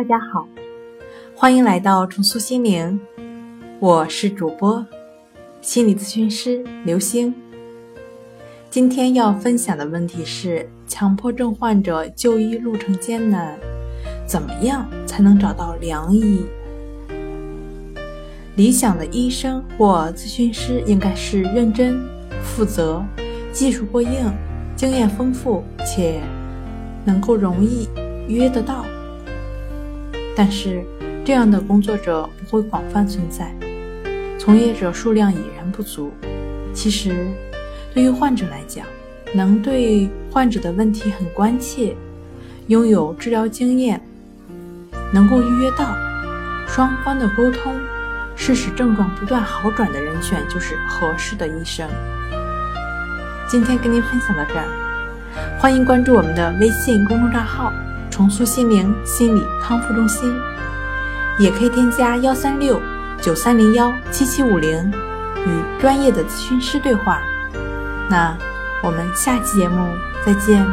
大家好，欢迎来到重塑心灵，我是主播心理咨询师刘星。今天要分享的问题是：强迫症患者就医路程艰难，怎么样才能找到良医？理想的医生或咨询师应该是认真、负责、技术过硬、经验丰富且能够容易约得到。但是，这样的工作者不会广泛存在，从业者数量已然不足。其实，对于患者来讲，能对患者的问题很关切，拥有治疗经验，能够预约到，双方的沟通是使症状不断好转的人选，就是合适的医生。今天跟您分享到这儿，欢迎关注我们的微信公众账号。重塑心灵心理康复中心，也可以添加幺三六九三零幺七七五零，与专业的咨询师对话。那我们下期节目再见。